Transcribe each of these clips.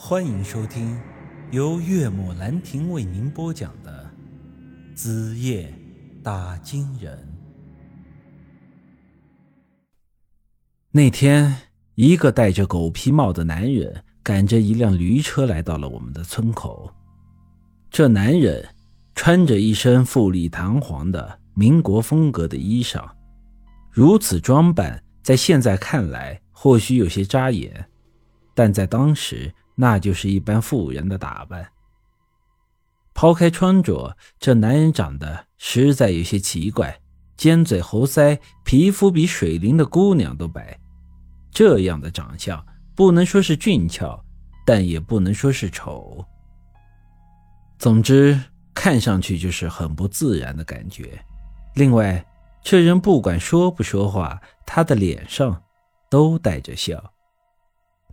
欢迎收听由岳母兰亭为您播讲的《子夜打金人》。那天，一个戴着狗皮帽的男人赶着一辆驴车来到了我们的村口。这男人穿着一身富丽堂皇的民国风格的衣裳，如此装扮，在现在看来或许有些扎眼，但在当时。那就是一般富人的打扮。抛开穿着，这男人长得实在有些奇怪，尖嘴猴腮，皮肤比水灵的姑娘都白。这样的长相，不能说是俊俏，但也不能说是丑。总之，看上去就是很不自然的感觉。另外，这人不管说不说话，他的脸上都带着笑。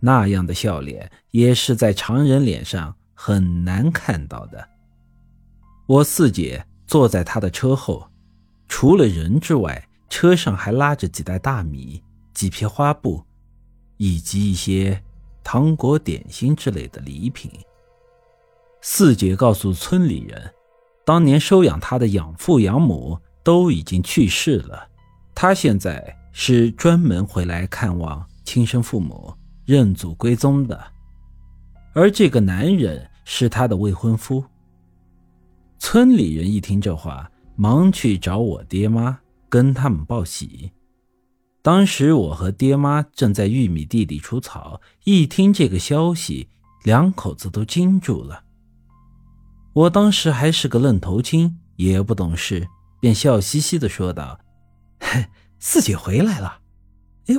那样的笑脸也是在常人脸上很难看到的。我四姐坐在他的车后，除了人之外，车上还拉着几袋大米、几片花布，以及一些糖果、点心之类的礼品。四姐告诉村里人，当年收养她的养父养母都已经去世了，她现在是专门回来看望亲生父母。认祖归宗的，而这个男人是他的未婚夫。村里人一听这话，忙去找我爹妈，跟他们报喜。当时我和爹妈正在玉米地里除草，一听这个消息，两口子都惊住了。我当时还是个愣头青，也不懂事，便笑嘻嘻的说道：“嘿四姐回来了，哎，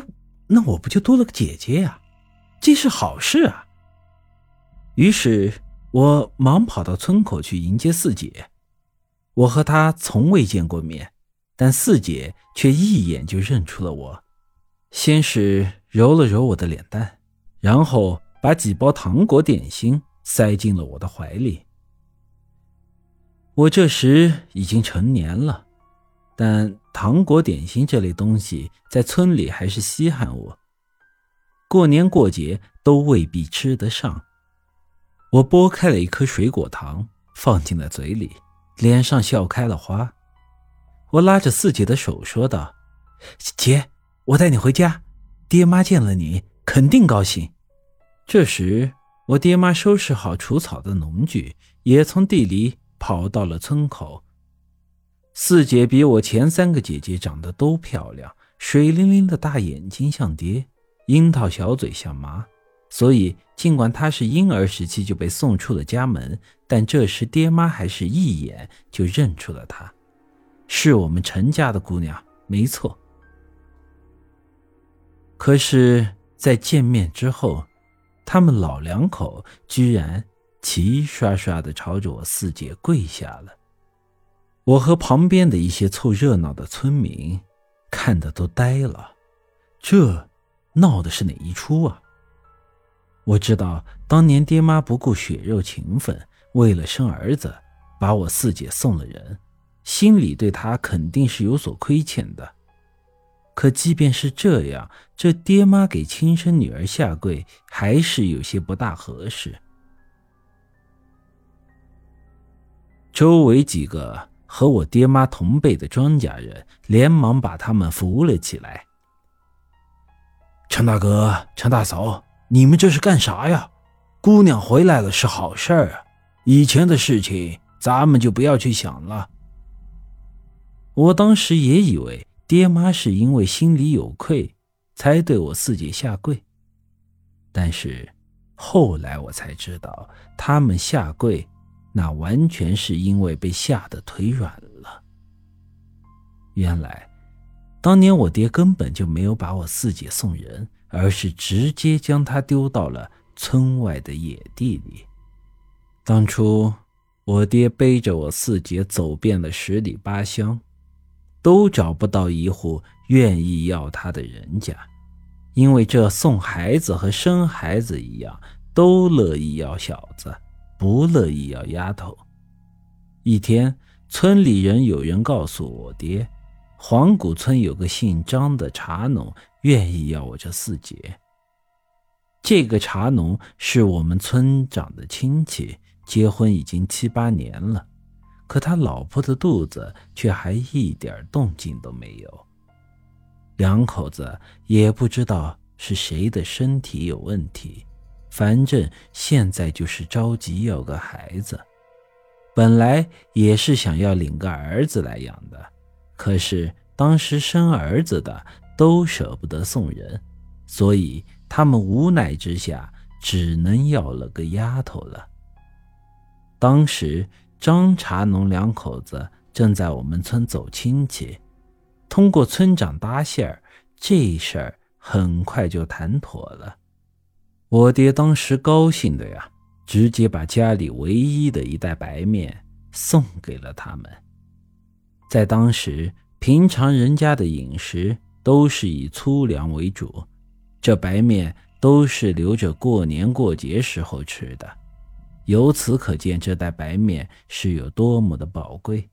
那我不就多了个姐姐呀？”这是好事啊！于是我忙跑到村口去迎接四姐。我和她从未见过面，但四姐却一眼就认出了我。先是揉了揉我的脸蛋，然后把几包糖果点心塞进了我的怀里。我这时已经成年了，但糖果点心这类东西在村里还是稀罕物。过年过节都未必吃得上。我剥开了一颗水果糖，放进了嘴里，脸上笑开了花。我拉着四姐的手说道：“姐，我带你回家，爹妈见了你肯定高兴。”这时，我爹妈收拾好除草的农具，也从地里跑到了村口。四姐比我前三个姐姐长得都漂亮，水灵灵的大眼睛像爹。樱桃小嘴像妈，所以尽管她是婴儿时期就被送出了家门，但这时爹妈还是一眼就认出了她，是我们陈家的姑娘，没错。可是，在见面之后，他们老两口居然齐刷刷的朝着我四姐跪下了。我和旁边的一些凑热闹的村民看的都呆了，这。闹的是哪一出啊？我知道当年爹妈不顾血肉情分，为了生儿子，把我四姐送了人，心里对她肯定是有所亏欠的。可即便是这样，这爹妈给亲生女儿下跪，还是有些不大合适。周围几个和我爹妈同辈的庄稼人连忙把他们扶了起来。陈大哥、陈大嫂，你们这是干啥呀？姑娘回来了是好事儿啊，以前的事情咱们就不要去想了。我当时也以为爹妈是因为心里有愧才对我四姐下跪，但是后来我才知道，他们下跪那完全是因为被吓得腿软了。原来。当年我爹根本就没有把我四姐送人，而是直接将她丢到了村外的野地里。当初我爹背着我四姐走遍了十里八乡，都找不到一户愿意要她的人家，因为这送孩子和生孩子一样，都乐意要小子，不乐意要丫头。一天，村里人有人告诉我爹。黄谷村有个姓张的茶农，愿意要我这四姐。这个茶农是我们村长的亲戚，结婚已经七八年了，可他老婆的肚子却还一点动静都没有。两口子也不知道是谁的身体有问题，反正现在就是着急要个孩子。本来也是想要领个儿子来养的，可是当时生儿子的都舍不得送人，所以。他们无奈之下，只能要了个丫头了。当时张茶农两口子正在我们村走亲戚，通过村长搭线儿，这事儿很快就谈妥了。我爹当时高兴的呀，直接把家里唯一的一袋白面送给了他们。在当时，平常人家的饮食都是以粗粮为主。这白面都是留着过年过节时候吃的，由此可见这袋白面是有多么的宝贵。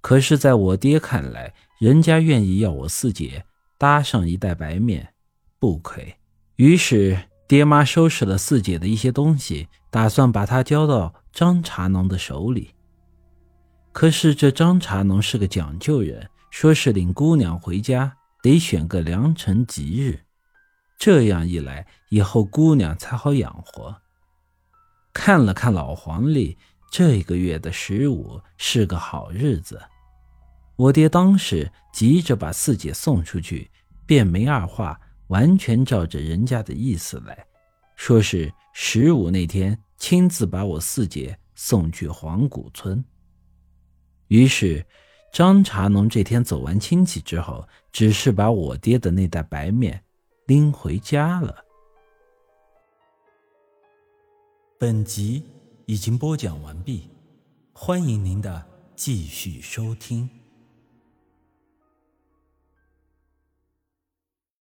可是，在我爹看来，人家愿意要我四姐搭上一袋白面，不亏。于是，爹妈收拾了四姐的一些东西，打算把她交到张茶农的手里。可是，这张茶农是个讲究人，说是领姑娘回家得选个良辰吉日。这样一来，以后姑娘才好养活。看了看老黄历，这个月的十五是个好日子。我爹当时急着把四姐送出去，便没二话，完全照着人家的意思来，说是十五那天亲自把我四姐送去黄谷村。于是，张茶农这天走完亲戚之后，只是把我爹的那袋白面。拎回家了。本集已经播讲完毕，欢迎您的继续收听。